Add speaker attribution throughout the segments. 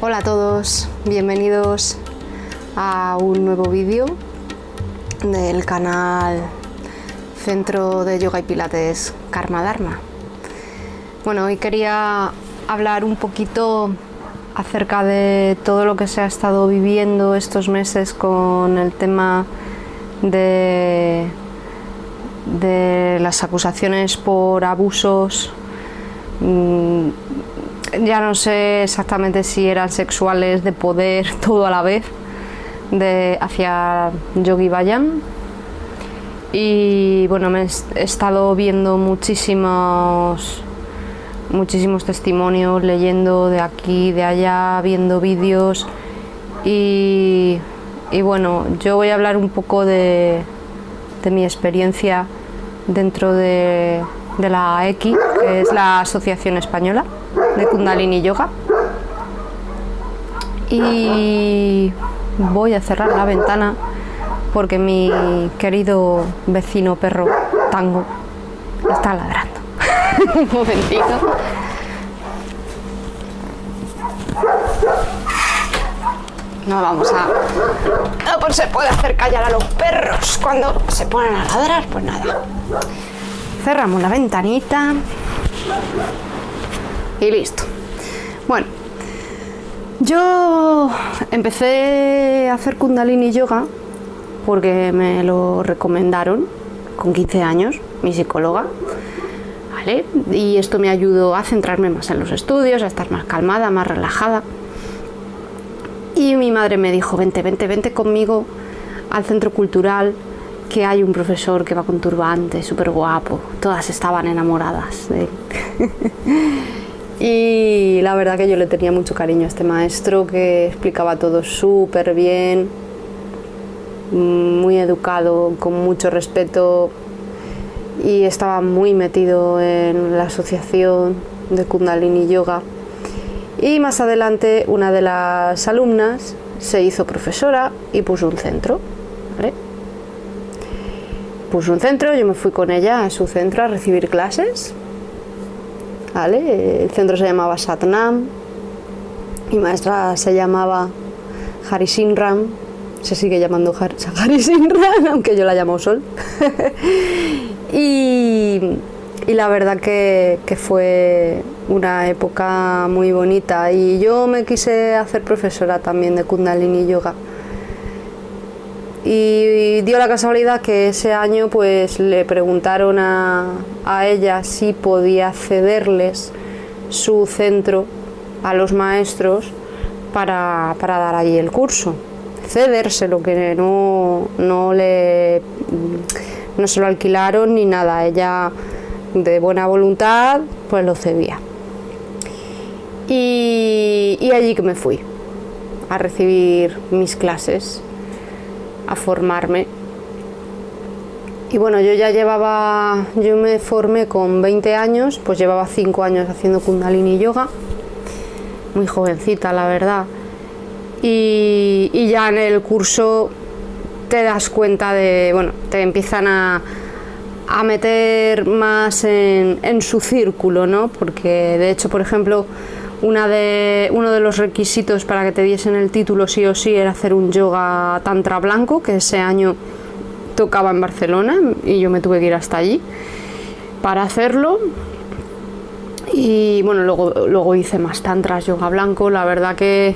Speaker 1: Hola a todos, bienvenidos a un nuevo vídeo del canal Centro de Yoga y Pilates Karma Dharma. Bueno, hoy quería hablar un poquito acerca de todo lo que se ha estado viviendo estos meses con el tema de, de las acusaciones por abusos mm, ya no sé exactamente si eran sexuales, de poder, todo a la vez, de, hacia Yogi Bayan. Y bueno, me he estado viendo muchísimos, muchísimos testimonios, leyendo de aquí, de allá, viendo vídeos. Y, y bueno, yo voy a hablar un poco de, de mi experiencia dentro de, de la EQI, que es la Asociación Española de Kundalini Yoga. Y voy a cerrar la ventana porque mi querido vecino perro Tango está ladrando. Un momentito. No vamos a... No pues se puede hacer callar a los perros cuando se ponen a ladrar, pues nada. Cerramos la ventanita y listo. Bueno, yo empecé a hacer kundalini yoga porque me lo recomendaron con 15 años, mi psicóloga. ¿Vale? Y esto me ayudó a centrarme más en los estudios, a estar más calmada, más relajada. Y mi madre me dijo, vente, vente, vente conmigo al centro cultural, que hay un profesor que va con turbante, súper guapo. Todas estaban enamoradas de él. Y la verdad que yo le tenía mucho cariño a este maestro que explicaba todo súper bien, muy educado, con mucho respeto y estaba muy metido en la asociación de Kundalini Yoga. Y más adelante una de las alumnas se hizo profesora y puso un centro. Puso un centro, yo me fui con ella a su centro a recibir clases el centro se llamaba Satnam, mi maestra se llamaba Harisinram, se sigue llamando Harisinram, aunque yo la llamo Sol. y, la verdad que, que, fue una época muy bonita. Y yo me quise hacer profesora también de Kundalini Yoga y dio la casualidad que ese año pues le preguntaron a, ella si podía cederles su centro a los maestros para, dar allí el curso. Cedérselo, que no, no, le, no se lo alquilaron ni nada. Ella de buena voluntad pues lo cedía. Y, y allí que me fui a recibir mis clases a formarme. Y bueno, yo ya llevaba, yo me formé con 20 años, pues llevaba 5 años haciendo kundalini yoga, muy jovencita la verdad. Y, ya en el curso te das cuenta de, bueno, te empiezan a, a meter más en, en, su círculo, ¿no? Porque de hecho, por ejemplo, una de, uno de los requisitos para que te diesen el título sí o sí era hacer un yoga tantra blanco, que ese año tocaba en Barcelona y yo me tuve que ir hasta allí para hacerlo. Y bueno, luego, luego hice más tantras, yoga blanco. La verdad que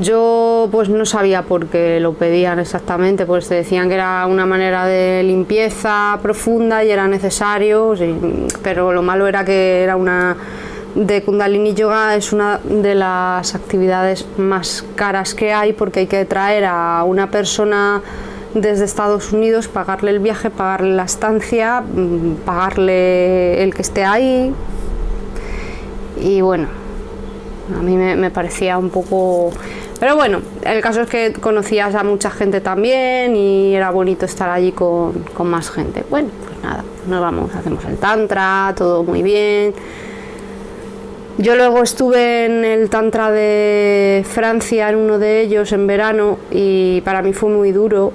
Speaker 1: yo pues no sabía por qué lo pedían exactamente, pues te decían que era una manera de limpieza profunda y era necesario, pero lo malo era que era una de Kundalini Yoga es una de las actividades más caras que hay porque hay que traer a una persona desde Estados Unidos, pagarle el viaje, pagarle la estancia, mm, pagarle el que esté ahí. Y bueno, a mí me, parecía un poco... Pero bueno, el caso es que conocías a mucha gente también y era bonito estar allí con, con más gente. Bueno, pues nada, nos vamos, hacemos el tantra, todo muy bien yo luego estuve en el Tantra de Francia, en uno de ellos, en verano, y para mí fue muy duro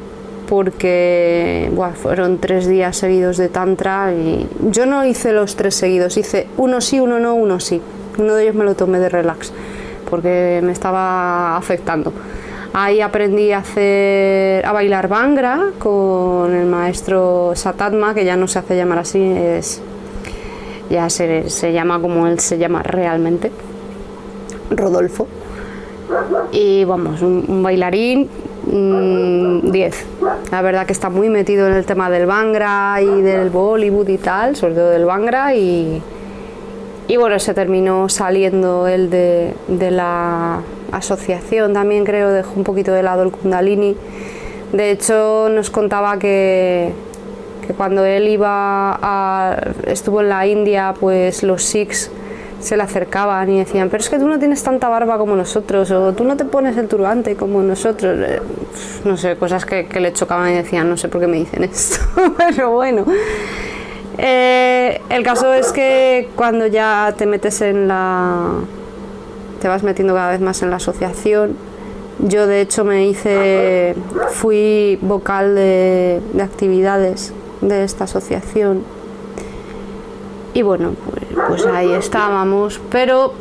Speaker 1: porque fueron tres días seguidos de Tantra y yo no hice los tres seguidos, hice uno sí, uno no, uno sí. Uno de ellos me lo tomé de relax, porque me estaba afectando. Ahí aprendí a hacer a bailar bangra con el maestro Satatma, que ya no se hace llamar así, es ya se, se llama como él se llama realmente, Rodolfo. Y vamos, un, bailarín 10. Mm, La verdad que está muy metido en el tema del bangra y del Bollywood y tal, sobre todo del bangra y, y bueno, se terminó saliendo él de, de la asociación también creo, dejó un poquito de lado el kundalini. De hecho nos contaba que, que cuando él iba a, estuvo en la India, pues los Sikhs se le acercaban y decían, pero es que tú no tienes tanta barba como nosotros, o tú no te pones el turbante como nosotros. Eh, no sé, cosas que, le chocaban y decían, no sé por qué me dicen esto, pero bueno. Eh, el caso es que cuando ya te metes en la. te vas metiendo cada vez más en la asociación. Yo, de hecho, me hice. fui vocal de actividades de esta asociación. Y bueno, pues, ahí estábamos. Pero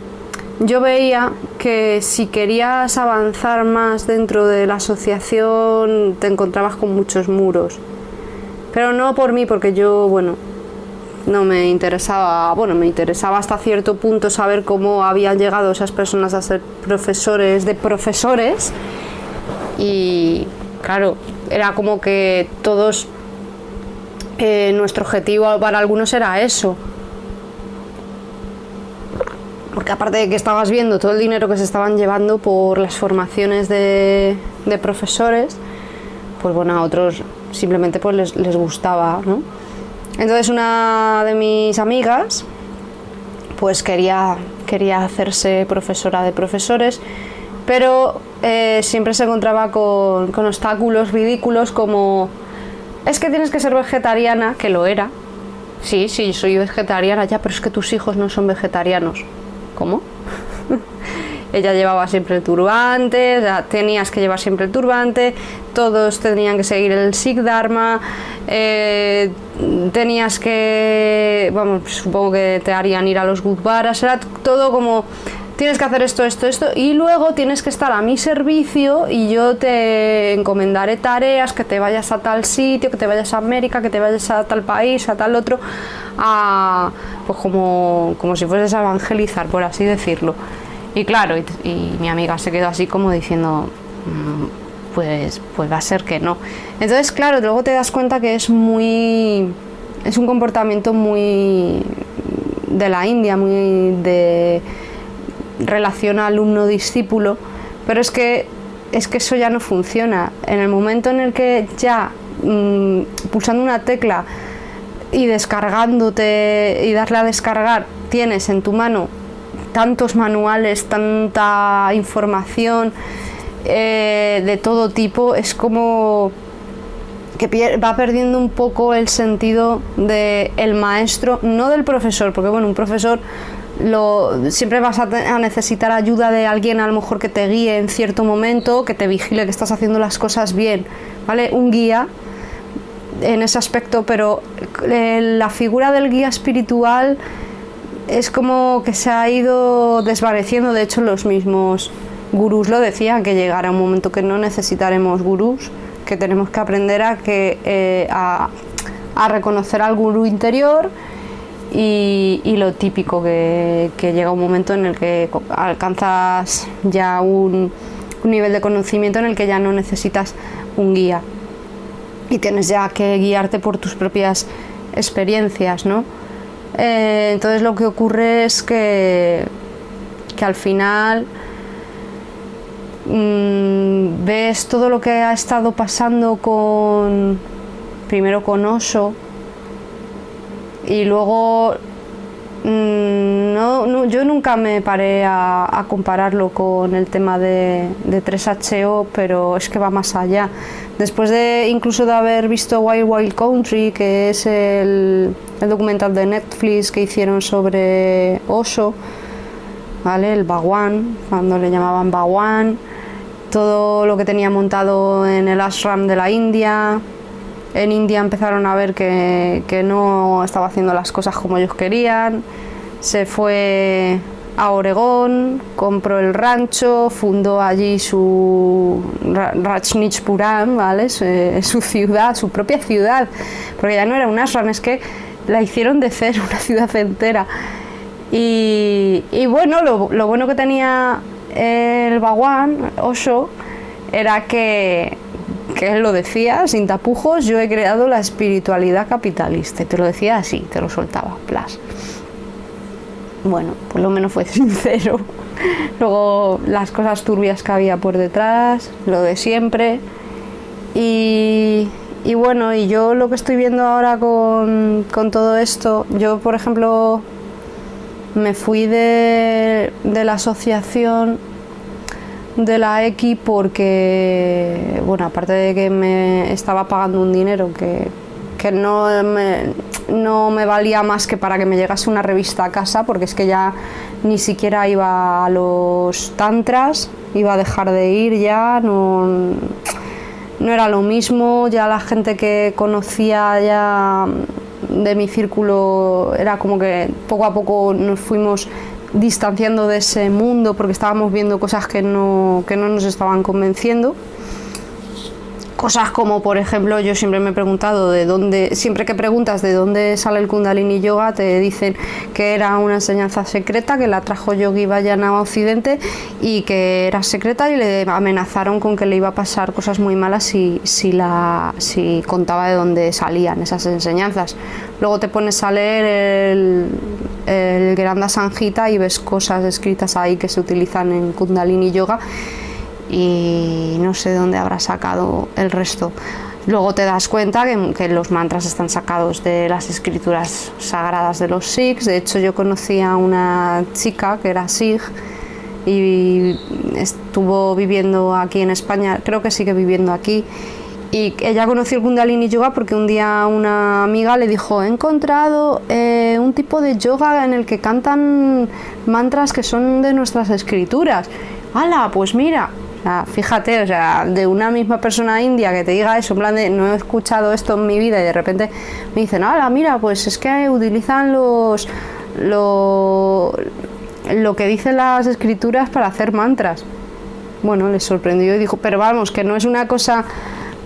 Speaker 1: yo veía que si querías avanzar más dentro de la asociación te encontrabas con muchos muros. Pero no por mí, porque yo, bueno, no me interesaba, bueno, me interesaba hasta cierto punto saber cómo habían llegado esas personas a ser profesores de profesores. Y claro, era como que todos, eh, nuestro objetivo para algunos era eso. Porque aparte de que estabas viendo todo el dinero que se estaban llevando por las formaciones de, profesores, pues bueno, a otros simplemente pues les, les gustaba, ¿no? Entonces una de mis amigas pues quería, quería hacerse profesora de profesores, pero eh, siempre se encontraba con, con obstáculos ridículos como es que tienes que ser vegetariana, que lo era. Sí, sí, soy vegetariana ya, pero es que tus hijos no son vegetarianos. ¿Cómo? ella llevaba siempre el turbante, tenías que llevar siempre el turbante, todos tenían que seguir el Sikh Dharma, eh, tenías que, vamos, supongo que te harían ir a los Gurdwaras, era todo como tienes que hacer esto, esto, esto, y luego tienes que estar a mi servicio y yo te encomendaré tareas, que te vayas a tal sitio, que te vayas a América, que te vayas a tal país, a tal otro, a, pues como, como si fueses a evangelizar, por así decirlo. Y claro, y, mi amiga se quedó así como diciendo, mm, pues, pues va a ser que no. Entonces, claro, luego te das cuenta que es muy, es un comportamiento muy de la India, muy de relación alumno-discípulo, pero es que, es que eso ya no funciona. En el momento en el que ya mm, pulsando una tecla y descargándote y darle a descargar tienes en tu mano tantos manuales, tanta información eh, de todo tipo, es como que va perdiendo un poco el sentido del el maestro, no del profesor, porque bueno, un profesor lo, siempre vas a, a, necesitar ayuda de alguien a lo mejor que te guíe en cierto momento, que te vigile que estás haciendo las cosas bien, ¿vale? Un guía en ese aspecto, pero eh, la figura del guía espiritual es como que se ha ido desvaneciendo, de hecho los mismos gurús lo decían, que llegará un momento que no necesitaremos gurús, que tenemos que aprender a, que, eh, a, reconocer al gurú interior y, lo típico, que, llega un momento en el que alcanzas ya un, nivel de conocimiento en el que ya no necesitas un guía y tienes ya que guiarte por tus propias experiencias, ¿no? Eh, entonces lo que ocurre es que, que al final mmm, ves todo lo que ha estado pasando con primero con Oso y luego mmm, no, no, yo nunca me paré a, compararlo con el tema de, de 3HO, pero es que va más allá. Después de incluso de haber visto Wild Wild Country, que es el, el documental de Netflix que hicieron sobre Oso, ¿vale? el Bhagwan, cuando le llamaban Bhagwan, todo lo que tenía montado en el ashram de la India. En India empezaron a ver que, que no estaba haciendo las cosas como ellos querían. Se fue a Oregón, compró el rancho, fundó allí su Rajnichpuram, ¿vale? Su, ciudad, su propia ciudad, porque ya no era un ashram, es que la hicieron de cero, una ciudad entera. Y, bueno, lo, bueno que tenía el Bhagwan, Osho, era que, que él lo decía sin tapujos, yo he creado la espiritualidad capitalista, y te lo decía así, te lo soltaba, plas bueno, por lo menos fue sincero. Luego las cosas turbias que había por detrás, lo de siempre. Y, bueno, y yo lo que estoy viendo ahora con, todo esto, yo por ejemplo me fui de, la asociación de la X porque, bueno, aparte de que me estaba pagando un dinero que, que no me, no me valía más que para que me llegase una revista a casa, porque es que ya ni siquiera iba a los tantras, iba a dejar de ir ya, no, no era lo mismo, ya la gente que conocía ya de mi círculo era como que poco a poco nos fuimos distanciando de ese mundo porque estábamos viendo cosas que no, que no nos estaban convenciendo. Cosas como, por ejemplo, yo siempre me he preguntado de dónde, siempre que preguntas de dónde sale el Kundalini Yoga, te dicen que era una enseñanza secreta, que la trajo Yogi Vayana a Occidente y que era secreta y le amenazaron con que le iba a pasar cosas muy malas si, si, la, si contaba de dónde salían esas enseñanzas. Luego te pones a leer el, el Granda Sanjita y ves cosas escritas ahí que se utilizan en Kundalini Yoga y no sé dónde habrá sacado el resto. Luego te das cuenta que, los mantras están sacados de las escrituras sagradas de los Sikhs. De hecho, yo conocí a una chica que era Sikh y estuvo viviendo aquí en España, creo que sigue viviendo aquí. Y ella conoció el Kundalini Yoga porque un día una amiga le dijo: He encontrado eh, un tipo de yoga en el que cantan mantras que son de nuestras escrituras. ¡Hala! Pues mira, fíjate, o sea, de una misma persona india que te diga eso, en plan de no he escuchado esto en mi vida y de repente me dicen, ¡Hala, mira, pues es que utilizan los lo, lo que dicen las escrituras para hacer mantras. Bueno, les sorprendió y dijo, pero vamos, que no es una cosa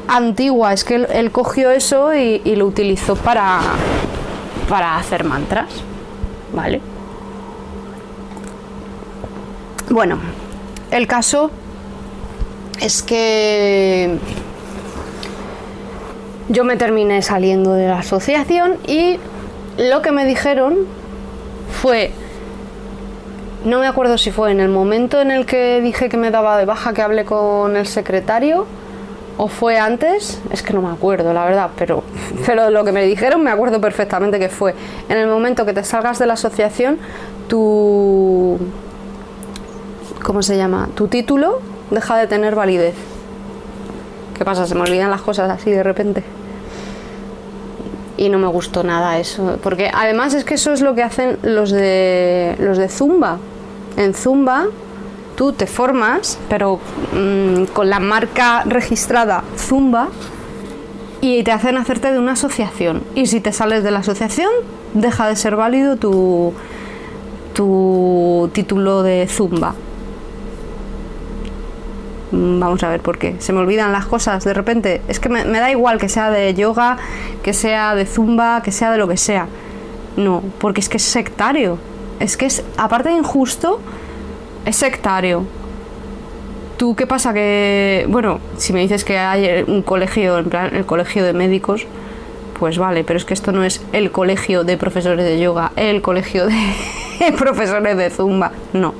Speaker 1: antigua, es que él, cogió eso y, y, lo utilizó para, para hacer mantras. ¿Vale? Bueno, el caso es que yo me terminé saliendo de la asociación y lo que me dijeron fue, no me acuerdo si fue en el momento en el que dije que me daba de baja que hablé con el secretario o fue antes, es que no me acuerdo la verdad, pero, pero lo que me dijeron me acuerdo perfectamente que fue en el momento que te salgas de la asociación, tu... ¿Cómo se llama? Tu título deja de tener validez. ¿Qué pasa? Se me olvidan las cosas así de repente. Y no me gustó nada eso. Porque además es que eso es lo que hacen los de los de Zumba. En Zumba tú te formas, pero mm, con la marca registrada Zumba y te hacen hacerte de una asociación. Y si te sales de la asociación, deja de ser válido tu, tu título de Zumba. Mm, vamos a ver por qué. Se me olvidan las cosas de repente. Es que me, da igual que sea de yoga, que sea de zumba, que sea de lo que sea. No, porque es que es sectario. Es que es, aparte de injusto, es sectario. ¿Tú qué pasa? Que, bueno, si me dices que hay un colegio, en plan, el colegio de médicos, pues vale, pero es que esto no es el colegio de profesores de yoga, el colegio de profesores de zumba, no.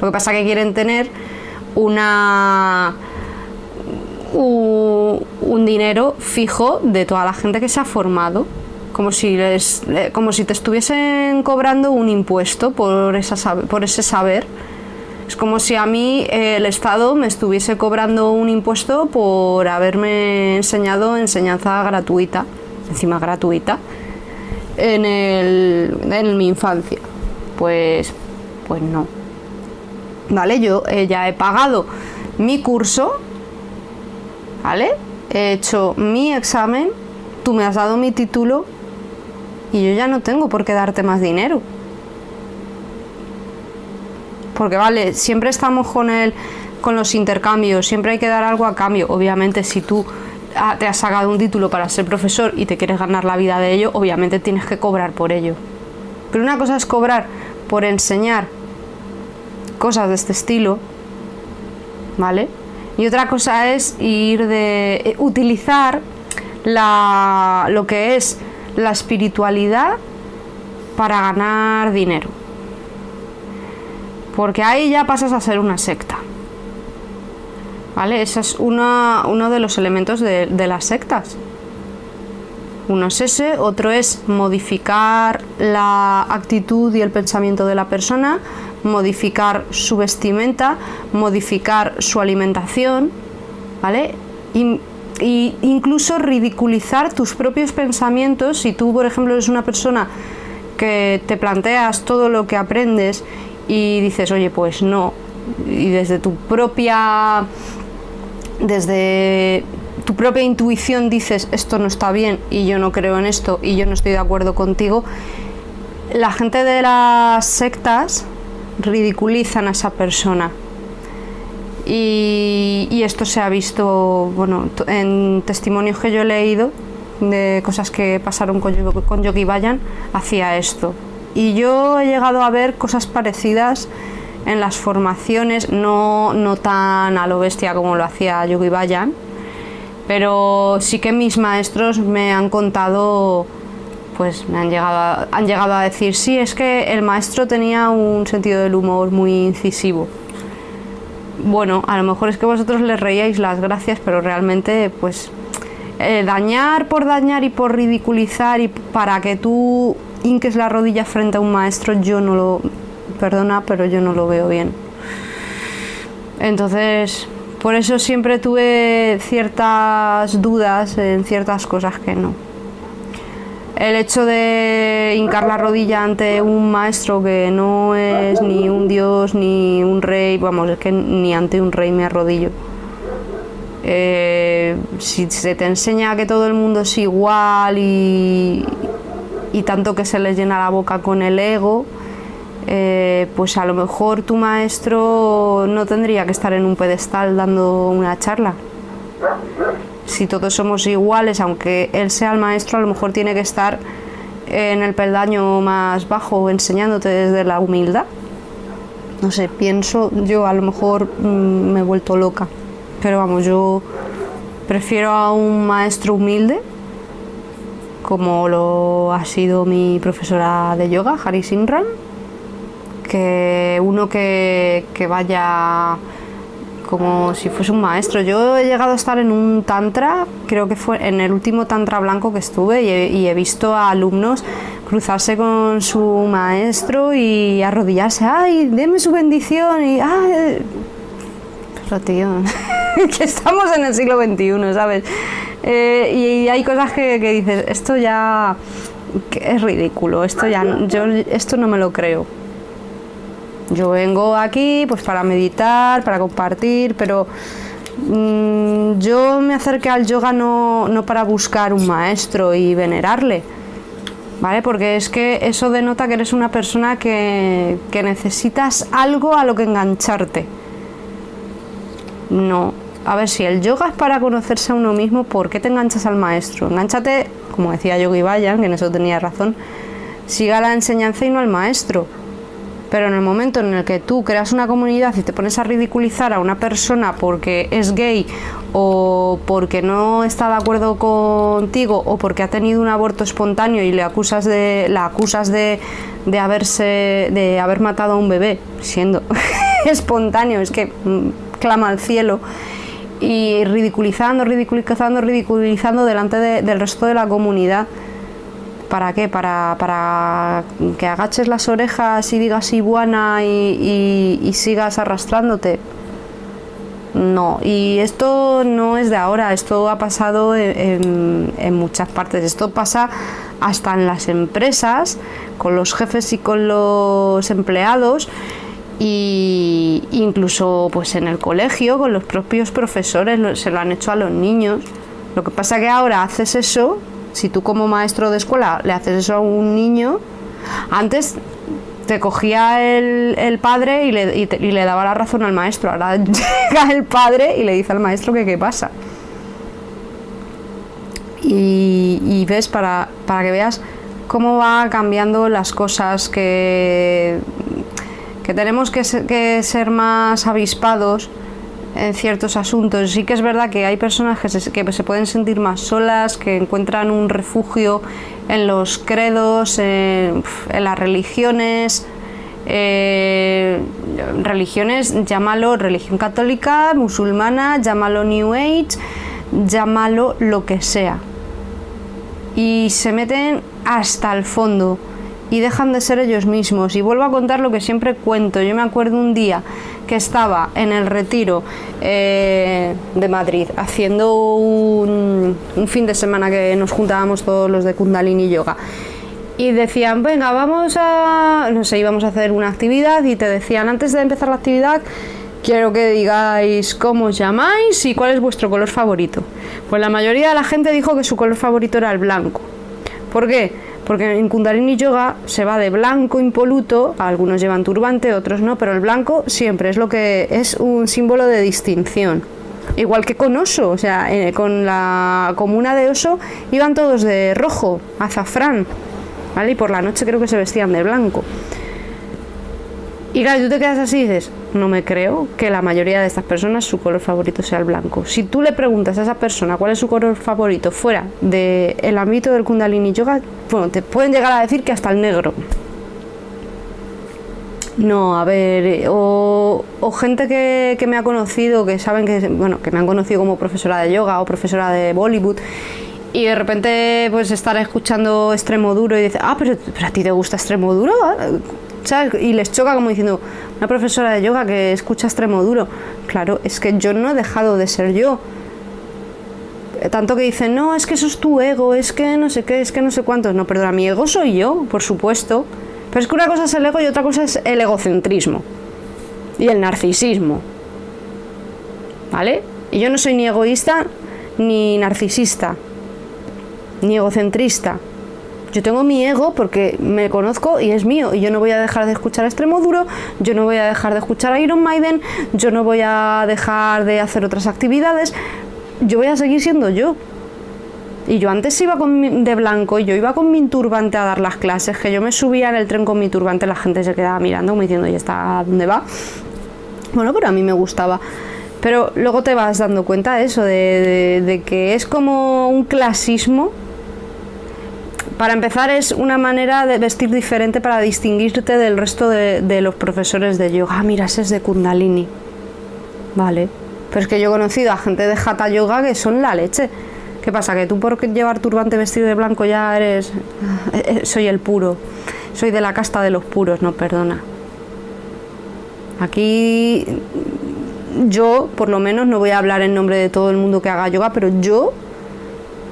Speaker 1: Lo que pasa que quieren tener una un, dinero fijo de toda la gente que se ha formado como si les, como si te estuviesen cobrando un impuesto por esa por ese saber. Es como si a mí eh, el Estado me estuviese cobrando un impuesto por haberme enseñado enseñanza gratuita encima gratuita en, el, en mi infancia. Pues pues no ¿vale? Yo eh, ya he pagado mi curso, ¿vale? He hecho mi examen, tú me has dado mi título y yo ya no tengo por qué darte más dinero. Porque vale, siempre estamos con el con los intercambios, siempre hay que dar algo a cambio. Obviamente, si tú ah, te has sacado un título para ser profesor y te quieres ganar la vida de ello, obviamente tienes que cobrar por ello. Pero una cosa es cobrar por enseñar cosas de este estilo, ¿vale? Y otra cosa es ir de eh, utilizar la, lo que es la espiritualidad para ganar dinero. Porque ahí ya pasas a ser una secta. ¿Vale? Ese es uno de los elementos de, de las sectas. Uno es ese, otro es modificar la actitud y el pensamiento de la persona, modificar su vestimenta, modificar su alimentación, ¿vale? Y, incluso ridiculizar tus propios pensamientos si tú, por ejemplo, eres una persona que te planteas todo lo que aprendes y dices, oye, pues no, y desde tu propia desde tu propia intuición dices esto no está bien y yo no creo en esto y yo no estoy de acuerdo contigo, la gente de las sectas ridiculizan a esa persona. Y, esto se ha visto bueno, en testimonios que yo he leído de cosas que pasaron con, Yogi Bayan hacia esto. Y yo he llegado a ver cosas parecidas en las formaciones, no, no tan a lo bestia como lo hacía Yogi Bayan, pero sí que mis maestros me han contado, pues me han llegado, a, han llegado a decir, sí, es que el maestro tenía un sentido del humor muy incisivo. Bueno, a lo mejor es que vosotros le reíais las gracias, pero realmente, pues, eh, dañar por dañar y por ridiculizar y para que tú inques la rodilla frente a un maestro, yo no lo, perdona, pero yo no lo veo bien. Entonces, por eso siempre tuve ciertas dudas en ciertas cosas que no. El hecho de hincar la rodilla ante un maestro que no es ni un dios ni un rey, vamos, es que ni ante un rey me arrodillo. Eh, si se te enseña que todo el mundo es igual y, y tanto que se les llena la boca con el ego, eh, pues a lo mejor tu maestro no tendría que estar en un pedestal dando una charla. Si todos somos iguales, aunque él sea el maestro, a lo mejor tiene que estar en el peldaño más bajo enseñándote desde la humildad. No sé, pienso, yo a lo mejor mm, me he vuelto loca, pero vamos, yo prefiero a un maestro humilde, como lo ha sido mi profesora de yoga, Hari Sinran, que uno que, vaya como si fuese un maestro. Yo he llegado a estar en un tantra, creo que fue en el último tantra blanco que estuve y he, visto a alumnos cruzarse con su maestro y arrodillarse, ay, deme su bendición y ay, pero tío, que estamos en el siglo XXI, ¿sabes? Eh, y hay cosas que, que dices, esto ya es ridículo, esto ya, yo esto no me lo creo. Yo vengo aquí pues para meditar, para compartir, pero mm, yo me acerqué al yoga no, no para buscar un maestro y venerarle, ¿vale? Porque es que eso denota que eres una persona que, que necesitas algo a lo que engancharte. No, a ver, si el yoga es para conocerse a uno mismo, ¿por qué te enganchas al maestro? Engánchate, como decía Yogi Bayan, que en eso tenía razón, siga la enseñanza y no al maestro. Pero en el momento en el que tú creas una comunidad y te pones a ridiculizar a una persona porque es gay o porque no está de acuerdo contigo o porque ha tenido un aborto espontáneo y le acusas de la acusas de, de haberse de haber matado a un bebé siendo espontáneo, es que mm, clama al cielo y ridiculizando, ridiculizando, ridiculizando delante del resto de la comunidad ¿Para qué? Para, que agaches las orejas y digas iguana y, y, sigas arrastrándote. No, y esto no es de ahora, esto ha pasado en, muchas partes. Esto pasa hasta en las empresas, con los jefes y con los empleados, e incluso pues en el colegio, con los propios profesores, se lo han hecho a los niños. Lo que pasa que ahora haces eso si tú como maestro de escuela le haces eso a un niño, antes te cogía el, padre y le, y le, daba la razón al maestro. Ahora llega el padre y le dice al maestro que qué pasa. Y, ves, para, para, que veas cómo va cambiando las cosas, que, que tenemos que que ser más avispados en ciertos asuntos. Sí que es verdad que hay personas que se, pueden sentir más solas, que encuentran un refugio en los credos, en, las religiones. Eh, religiones, llámalo religión católica, musulmana, llámalo New Age, llámalo lo que sea. Y se meten hasta el fondo y dejan de ser ellos mismos. Y vuelvo a contar lo que siempre cuento. Yo me acuerdo un día que estaba en el retiro eh, de Madrid haciendo un, fin de semana que nos juntábamos todos los de Kundalini Yoga y decían, venga, vamos a, no sé, íbamos a hacer una actividad y te decían, antes de empezar la actividad, quiero que digáis cómo os llamáis y cuál es vuestro color favorito. Pues la mayoría de la gente dijo que su color favorito era el blanco. ¿Por qué? Porque en Kundalini Yoga se va de blanco impoluto, algunos llevan turbante, otros no, pero el blanco siempre es lo que es un símbolo de distinción. Igual que con oso, o sea, eh, con la comuna de oso iban todos de rojo, azafrán, ¿vale? Y por la noche creo que se vestían de blanco. Y claro, tú te quedas así y dices, no me creo que la mayoría de estas personas su color favorito sea el blanco. Si tú le preguntas a esa persona cuál es su color favorito fuera del ámbito del Kundalini Yoga, bueno, te pueden llegar a decir que hasta el negro. No, a ver, o, gente que, que, me ha conocido, que saben que, bueno, que me han conocido como profesora de yoga o profesora de Bollywood, y de repente pues estar escuchando extremo duro y dice, ah, pero, pero a ti te gusta extremo duro, y les choca como diciendo, una profesora de yoga que escucha extremo duro. Claro, es que yo no he dejado de ser yo. Tanto que dicen, no, es que eso es tu ego, es que no sé qué, es que no sé cuántos. No, perdona, mi ego soy yo, por supuesto. Pero es que una cosa es el ego y otra cosa es el egocentrismo. Y el narcisismo. ¿Vale? Y yo no soy ni egoísta, ni narcisista, ni egocentrista. Yo tengo mi ego porque me conozco y es mío y yo no voy a dejar de escuchar Extremo Duro, yo no voy a dejar de escuchar a Iron Maiden, yo no voy a dejar de hacer otras actividades, yo voy a seguir siendo yo. Y yo antes iba con de blanco y yo iba con mi turbante a dar las clases, que yo me subía en el tren con mi turbante, la gente se quedaba mirando como diciendo, ¿y está dónde va? Bueno, pero a mí me gustaba. Pero luego te vas dando cuenta de eso, de que es como un clasismo para empezar, es una manera de vestir diferente para distinguirte del resto de, los profesores de yoga. Ah, mira, ese es de Kundalini. Vale. Pero es que yo he conocido a gente de Hatha Yoga que son la leche. ¿Qué pasa? ¿Que tú por llevar turbante vestido de blanco ya eres... Eh, eh, soy el puro. Soy de la casta de los puros, no, perdona. Aquí yo, por lo menos, no voy a hablar en nombre de todo el mundo que haga yoga, pero yo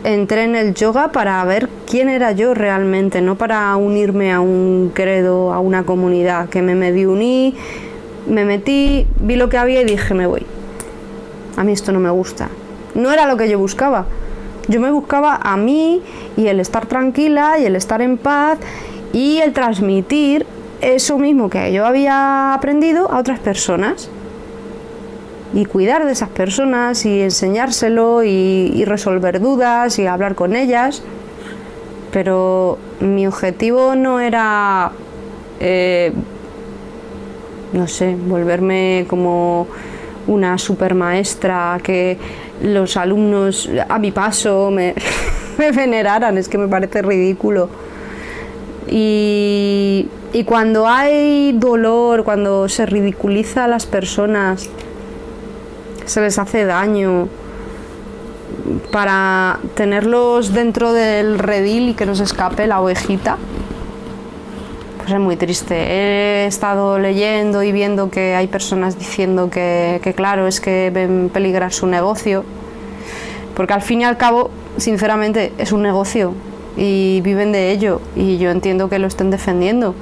Speaker 1: entré en el yoga para ver quién era yo realmente, no para unirme a un credo, a una comunidad, que me medio uní, me metí, vi lo que había y dije, me voy. A mí esto no me gusta. No era lo que yo buscaba. Yo me buscaba a mí y el estar tranquila y el estar en paz y el transmitir eso mismo que yo había aprendido a otras personas y cuidar de esas personas y enseñárselo y, resolver dudas y hablar con ellas. Pero mi objetivo no era, eh, no sé, volverme como una super maestra que los alumnos a mi paso me, veneraran, es que me parece ridículo. Y cuando hay dolor, cuando se ridiculiza a las personas, se les hace daño, para tenerlos dentro del redil y que nos escape la ovejita, pues es muy triste. He estado leyendo y viendo que hay personas diciendo que, que claro, es que ven peligrar su negocio, porque al fin y al cabo, sinceramente, es un negocio y viven de ello y yo entiendo que lo estén defendiendo.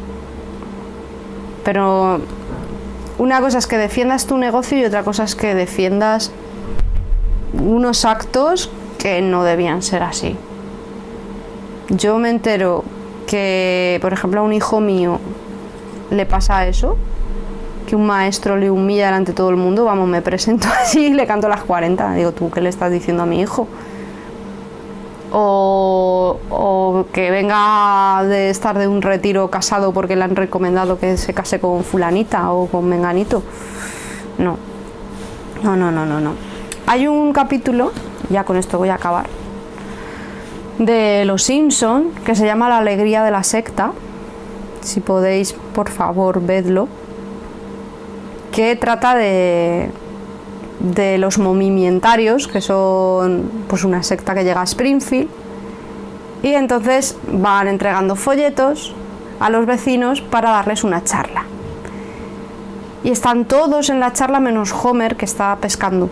Speaker 1: Pero una cosa es que defiendas tu negocio y otra cosa es que defiendas unos actos que no debían ser así. Yo me entero que, por ejemplo, a un hijo mío le pasa eso, que un maestro le humilla delante de todo el mundo, vamos, me presento así y le canto las 40. Digo, ¿tú qué le estás diciendo a mi hijo? O, o, que venga de estar de un retiro casado porque le han recomendado que se case con fulanita o con menganito. No, no, no, no, no, no. Hay un capítulo, ya con esto voy a acabar, de Los Simpson que se llama La alegría de la secta. Si podéis, por favor, vedlo que trata de, de los movimientarios, que son pues una secta que llega a Springfield, y entonces van entregando folletos a los vecinos para darles una charla. Y están todos en la charla menos Homer que está pescando.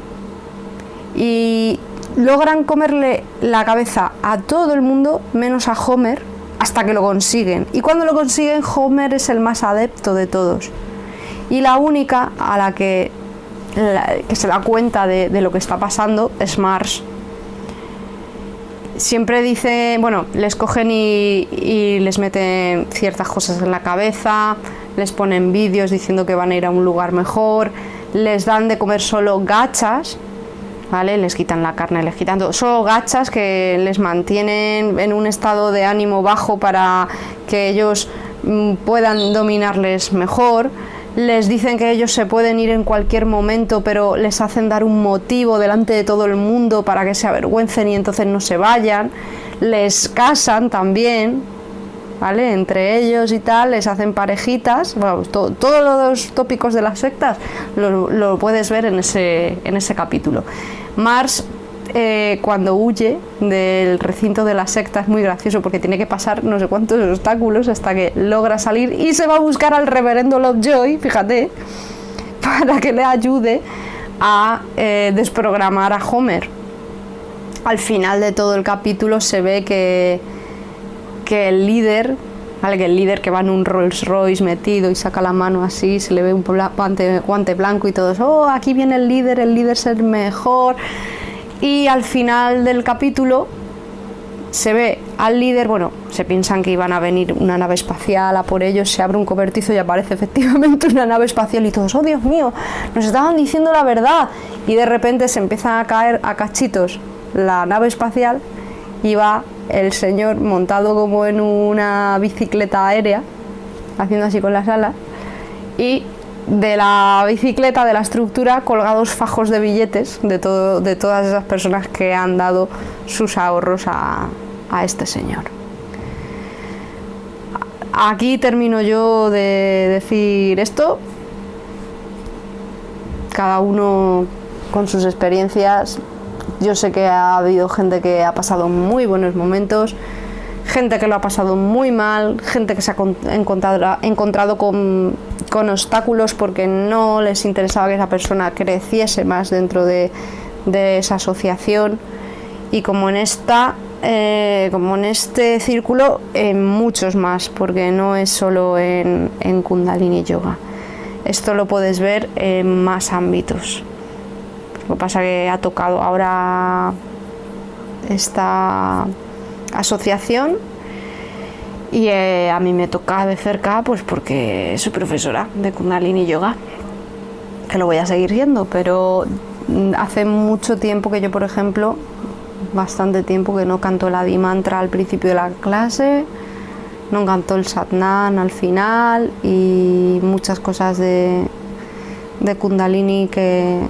Speaker 1: Y logran comerle la cabeza a todo el mundo menos a Homer hasta que lo consiguen. Y cuando lo consiguen, Homer es el más adepto de todos y la única a la que, que se da cuenta de, lo que está pasando es Mars. Siempre dice, bueno, les cogen y, y les meten ciertas cosas en la cabeza, les ponen vídeos diciendo que van a ir a un lugar mejor, les dan de comer solo gachas, ¿vale? Les quitan la carne, les quitan todo. Solo gachas que les mantienen en un estado de ánimo bajo para que ellos mm, puedan dominarles mejor les dicen que ellos se pueden ir en cualquier momento, pero les hacen dar un motivo delante de todo el mundo para que se avergüencen y entonces no se vayan, les casan también, ¿vale? Entre ellos y tal, les hacen parejitas, todos los tópicos de las sectas lo, lo, puedes ver en ese, en ese capítulo. Mars eh, cuando huye del recinto de la secta es muy gracioso porque tiene que pasar no sé cuántos obstáculos hasta que logra salir y se va a buscar al reverendo Lovejoy, fíjate, para que le ayude a eh, desprogramar a Homer. Al final de todo el capítulo se ve que, que el líder que el líder que va en un Rolls Royce metido y saca la mano así, se le ve un guante, blanco y todo eso, oh, aquí viene el líder, el líder es el mejor, y al final del capítulo se ve al líder, bueno, se piensan que iban a venir una nave espacial a por ellos, se abre un cobertizo y aparece efectivamente una nave espacial y todos, oh Dios mío, nos estaban diciendo la verdad. Y de repente se empieza a caer a cachitos la nave espacial y va el señor montado como en una bicicleta aérea, haciendo así con las alas, y de la bicicleta, de la estructura, colgados fajos de billetes de, todo, de todas esas personas que han dado sus ahorros a, este señor. Aquí termino yo de decir esto. Cada uno con sus experiencias. Yo sé que ha habido gente que ha pasado muy buenos momentos, gente que lo ha pasado muy mal, gente que se ha encontrado, encontrado con con obstáculos porque no les interesaba que esa persona creciese más dentro de, esa asociación. Y como en esta eh, como en este círculo en muchos más porque no es solo en, en Kundalini Yoga. Esto lo puedes ver en más ámbitos. Lo que pasa que ha tocado ahora esta asociación y eh, a mí me toca de cerca pues porque soy profesora de Kundalini Yoga, que lo voy a seguir siendo, pero mm, hace mucho tiempo que yo, por ejemplo, bastante tiempo que no canto la Dimantra al principio de la clase, no canto el Satnam al final y muchas cosas de, de Kundalini que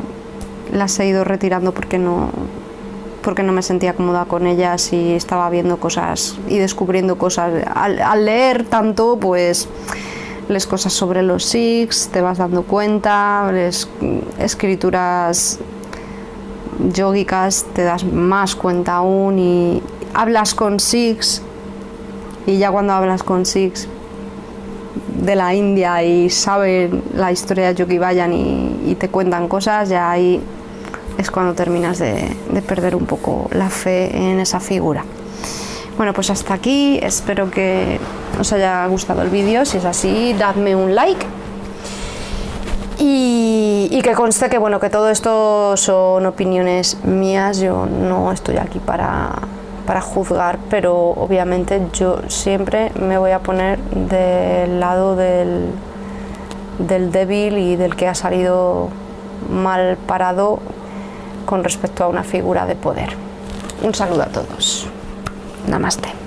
Speaker 1: las he ido retirando porque no, porque no me sentía cómoda con ellas y estaba viendo cosas y descubriendo cosas. Al, leer tanto, pues les cosas sobre los Sikhs, te vas dando cuenta, les escrituras yógicas, te das más cuenta aún y hablas con Sikhs y ya cuando hablas con Sikhs de la India y saben la historia de Yogi Bayan y, y te cuentan cosas, ya ahí es cuando terminas de, perder un poco la fe en esa figura. Bueno, pues hasta aquí, espero que os haya gustado el vídeo, si es así, dadme un like. Y, que conste que bueno que todo esto son opiniones mías, yo no estoy aquí para, para juzgar, pero obviamente yo siempre me voy a poner del lado del, del débil y del que ha salido mal parado con respecto a una figura de poder. Un saludo a todos. Namaste.